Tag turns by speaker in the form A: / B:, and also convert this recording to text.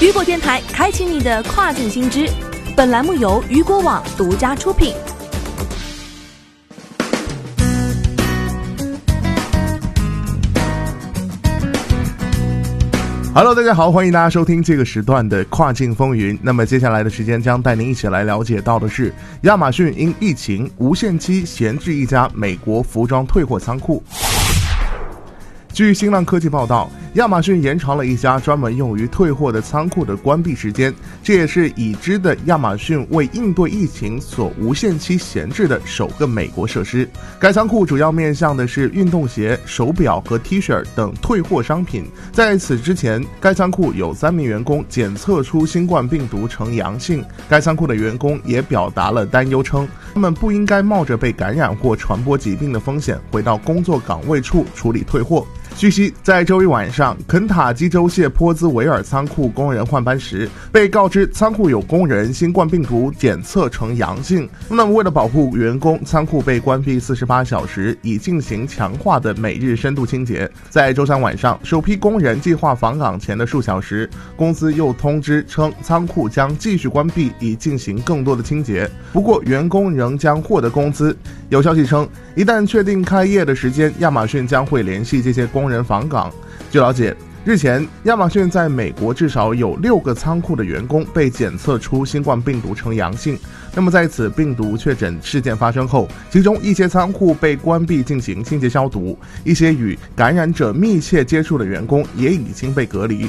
A: 雨果电台开启你的跨境新知，本栏目由雨果网独家出品。
B: Hello，大家好，欢迎大家收听这个时段的跨境风云。那么接下来的时间将带您一起来了解到的是，亚马逊因疫情无限期闲置一家美国服装退货仓库。据新浪科技报道，亚马逊延长了一家专门用于退货的仓库的关闭时间，这也是已知的亚马逊为应对疫情所无限期闲置的首个美国设施。该仓库主要面向的是运动鞋、手表和 T 恤等退货商品。在此之前，该仓库有三名员工检测出新冠病毒呈阳性。该仓库的员工也表达了担忧，称他们不应该冒着被感染或传播疾病的风险回到工作岗位处处理退货。据悉，在周一晚上，肯塔基州谢泼兹维尔仓库工人换班时，被告知仓库有工人新冠病毒检测呈阳性。那么，为了保护员工，仓库被关闭四十八小时，以进行强化的每日深度清洁。在周三晚上，首批工人计划返岗前的数小时，公司又通知称，仓库将继续关闭，以进行更多的清洁。不过，员工仍将获得工资。有消息称，一旦确定开业的时间，亚马逊将会联系这些工人访岗。据了解，日前亚马逊在美国至少有六个仓库的员工被检测出新冠病毒呈阳性。那么在此病毒确诊事件发生后，其中一些仓库被关闭进行清洁消毒，一些与感染者密切接触的员工也已经被隔离。